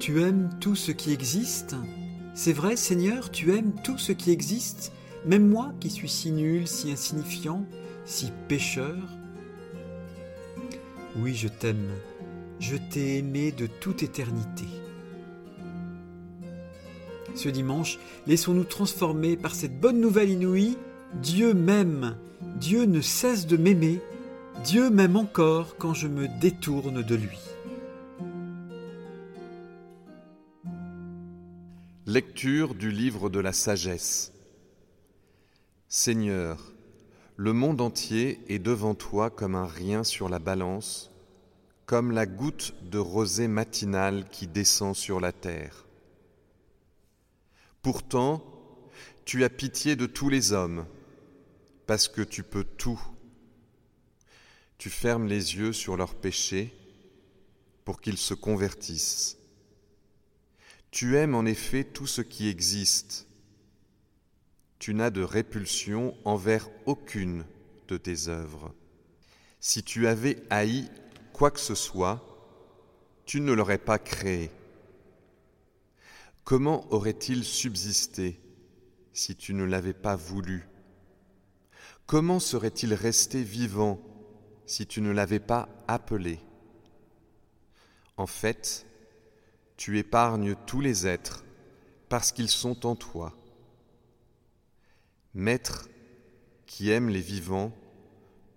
Tu aimes tout ce qui existe? C'est vrai, Seigneur, tu aimes tout ce qui existe, même moi qui suis si nul, si insignifiant, si pécheur? Oui, je t'aime, je t'ai aimé de toute éternité. Ce dimanche, laissons-nous transformer par cette bonne nouvelle inouïe. Dieu m'aime, Dieu ne cesse de m'aimer, Dieu m'aime encore quand je me détourne de lui. Lecture du livre de la sagesse. Seigneur, le monde entier est devant toi comme un rien sur la balance, comme la goutte de rosée matinale qui descend sur la terre. Pourtant, tu as pitié de tous les hommes, parce que tu peux tout. Tu fermes les yeux sur leurs péchés pour qu'ils se convertissent. Tu aimes en effet tout ce qui existe. Tu n'as de répulsion envers aucune de tes œuvres. Si tu avais haï quoi que ce soit, tu ne l'aurais pas créé. Comment aurait-il subsisté si tu ne l'avais pas voulu? Comment serait-il resté vivant si tu ne l'avais pas appelé? En fait, tu épargnes tous les êtres parce qu'ils sont en toi. Maître qui aime les vivants,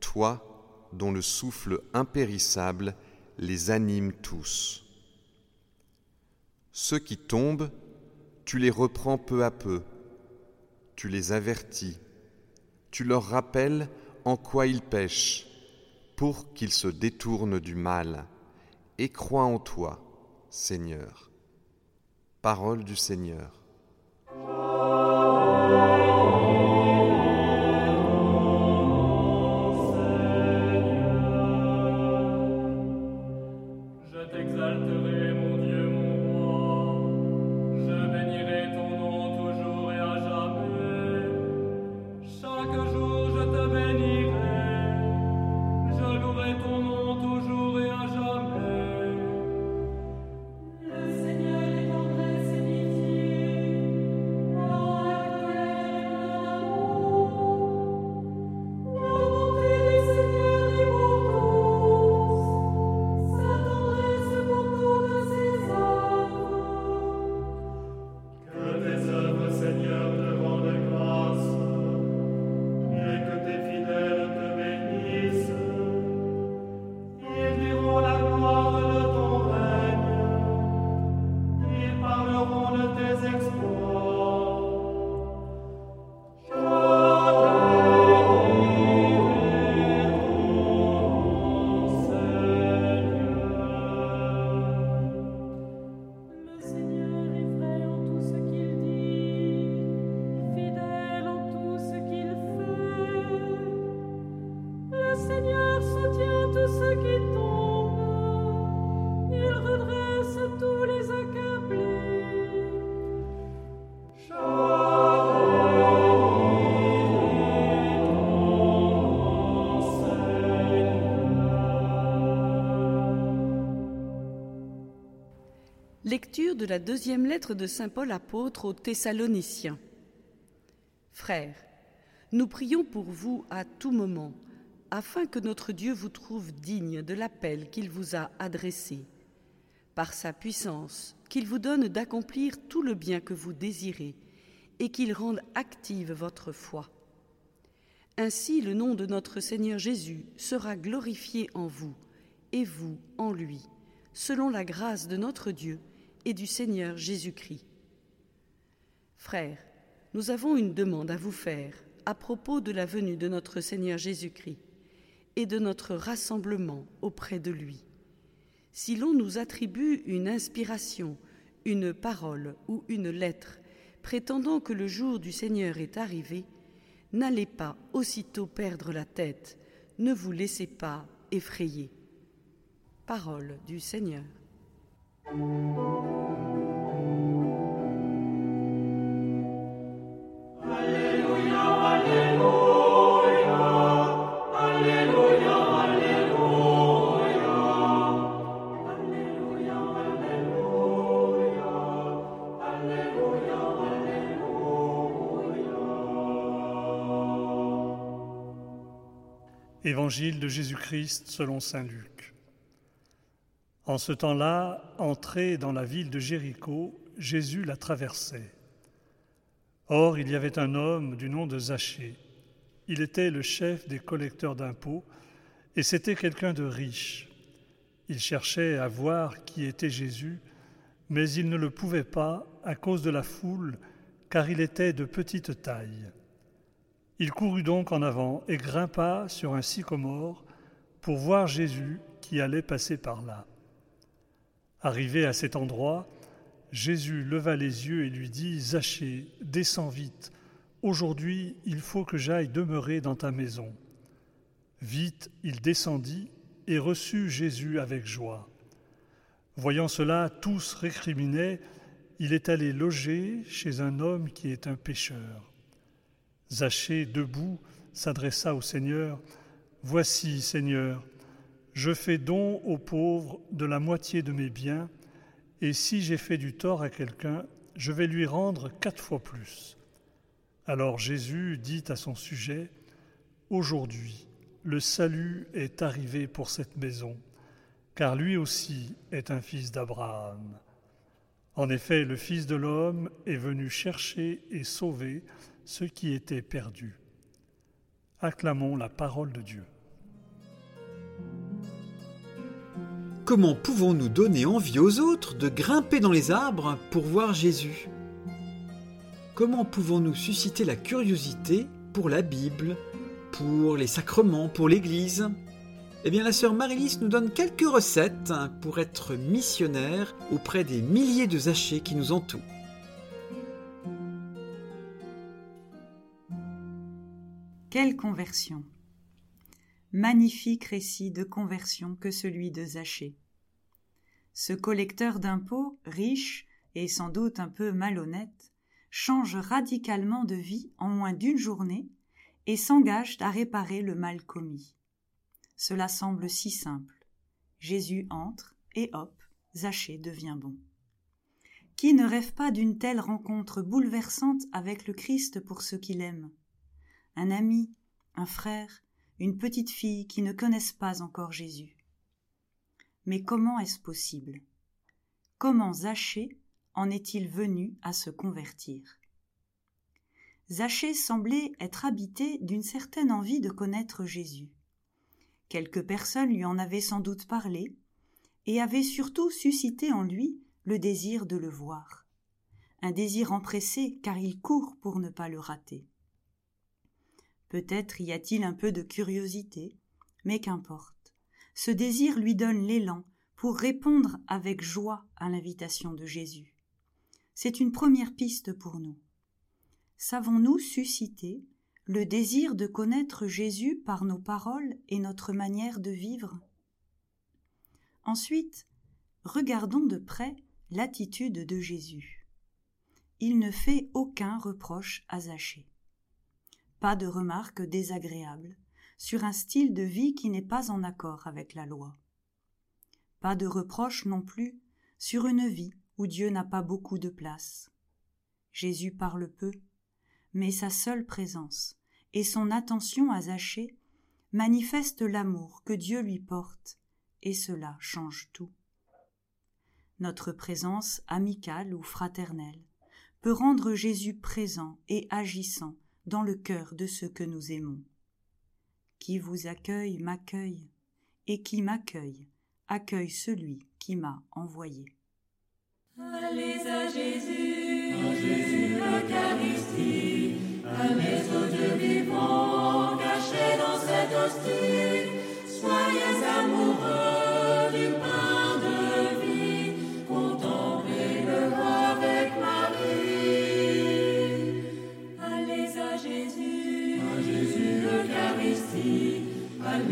toi dont le souffle impérissable les anime tous. Ceux qui tombent, tu les reprends peu à peu, tu les avertis, tu leur rappelles en quoi ils pêchent, pour qu'ils se détournent du mal, et croient en toi, Seigneur. Parole du Seigneur. Lecture de la deuxième lettre de Saint Paul apôtre aux Thessaloniciens. Frères, nous prions pour vous à tout moment, afin que notre Dieu vous trouve digne de l'appel qu'il vous a adressé, par sa puissance, qu'il vous donne d'accomplir tout le bien que vous désirez, et qu'il rende active votre foi. Ainsi le nom de notre Seigneur Jésus sera glorifié en vous, et vous en lui, selon la grâce de notre Dieu et du Seigneur Jésus-Christ. Frères, nous avons une demande à vous faire à propos de la venue de notre Seigneur Jésus-Christ et de notre rassemblement auprès de lui. Si l'on nous attribue une inspiration, une parole ou une lettre prétendant que le jour du Seigneur est arrivé, n'allez pas aussitôt perdre la tête, ne vous laissez pas effrayer. Parole du Seigneur. Évangile de Jésus-Christ selon Saint Luc. En ce temps-là, entré dans la ville de Jéricho, Jésus la traversait. Or, il y avait un homme du nom de Zachée. Il était le chef des collecteurs d'impôts et c'était quelqu'un de riche. Il cherchait à voir qui était Jésus, mais il ne le pouvait pas à cause de la foule, car il était de petite taille. Il courut donc en avant et grimpa sur un sycomore pour voir Jésus qui allait passer par là. Arrivé à cet endroit, Jésus leva les yeux et lui dit, Zachée, descends vite, aujourd'hui il faut que j'aille demeurer dans ta maison. Vite il descendit et reçut Jésus avec joie. Voyant cela, tous récriminaient, il est allé loger chez un homme qui est un pécheur. Zachée, debout, s'adressa au Seigneur. Voici, Seigneur, je fais don aux pauvres de la moitié de mes biens, et si j'ai fait du tort à quelqu'un, je vais lui rendre quatre fois plus. Alors Jésus dit à son sujet, Aujourd'hui, le salut est arrivé pour cette maison, car lui aussi est un fils d'Abraham. En effet, le Fils de l'homme est venu chercher et sauver ce qui était perdu. Acclamons la parole de Dieu. Comment pouvons-nous donner envie aux autres de grimper dans les arbres pour voir Jésus? Comment pouvons-nous susciter la curiosité pour la Bible, pour les sacrements, pour l'Église? Eh bien, la sœur Marilys nous donne quelques recettes pour être missionnaire auprès des milliers de zachés qui nous entourent. Quelle conversion Magnifique récit de conversion que celui de Zachée. Ce collecteur d'impôts, riche et sans doute un peu malhonnête, change radicalement de vie en moins d'une journée et s'engage à réparer le mal commis. Cela semble si simple. Jésus entre et hop, Zachée devient bon. Qui ne rêve pas d'une telle rencontre bouleversante avec le Christ pour ceux qu'il aime un ami, un frère, une petite fille qui ne connaissent pas encore Jésus. Mais comment est-ce possible? Comment Zachée en est-il venu à se convertir? Zachée semblait être habité d'une certaine envie de connaître Jésus. Quelques personnes lui en avaient sans doute parlé, et avaient surtout suscité en lui le désir de le voir. Un désir empressé car il court pour ne pas le rater. Peut-être y a-t-il un peu de curiosité, mais qu'importe. Ce désir lui donne l'élan pour répondre avec joie à l'invitation de Jésus. C'est une première piste pour nous. Savons-nous susciter le désir de connaître Jésus par nos paroles et notre manière de vivre? Ensuite, regardons de près l'attitude de Jésus. Il ne fait aucun reproche à Zachée pas de remarques désagréables sur un style de vie qui n'est pas en accord avec la loi. Pas de reproches non plus sur une vie où Dieu n'a pas beaucoup de place. Jésus parle peu, mais sa seule présence et son attention à Zachée manifestent l'amour que Dieu lui porte, et cela change tout. Notre présence amicale ou fraternelle peut rendre Jésus présent et agissant dans le cœur de ceux que nous aimons. Qui vous accueille m'accueille, et qui m'accueille accueille celui qui m'a envoyé. Allez à Jésus, à Jésus l'Eucharistie, allez au Dieu vivant, caché dans cette hostie, soyez amoureux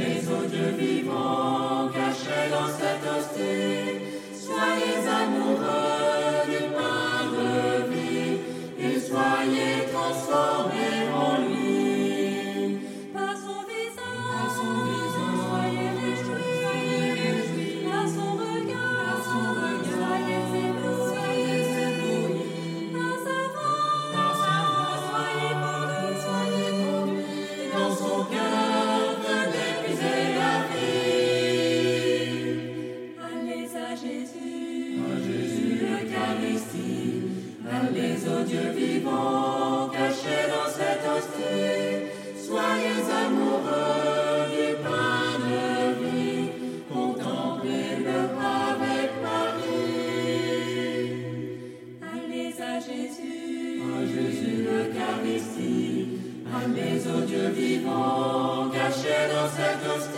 allez au Dieu vivant, Oh Jésus, le Caristie, allez aux dieux vivants, cachés dans cet hostie. Soyez amoureux du pain de vie, contemplez le pavé de Paris. Allez à Jésus, oh Jésus, le Caristie, allez aux dieux vivants, cachés dans cet hostie.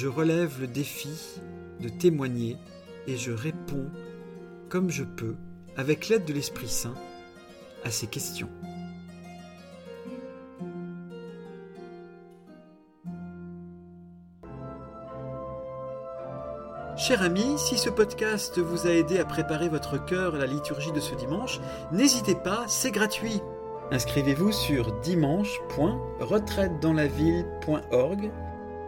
Je relève le défi de témoigner et je réponds comme je peux, avec l'aide de l'Esprit Saint, à ces questions. Cher ami, si ce podcast vous a aidé à préparer votre cœur à la liturgie de ce dimanche, n'hésitez pas, c'est gratuit. Inscrivez-vous sur dimanche.retraitedanslaville.org.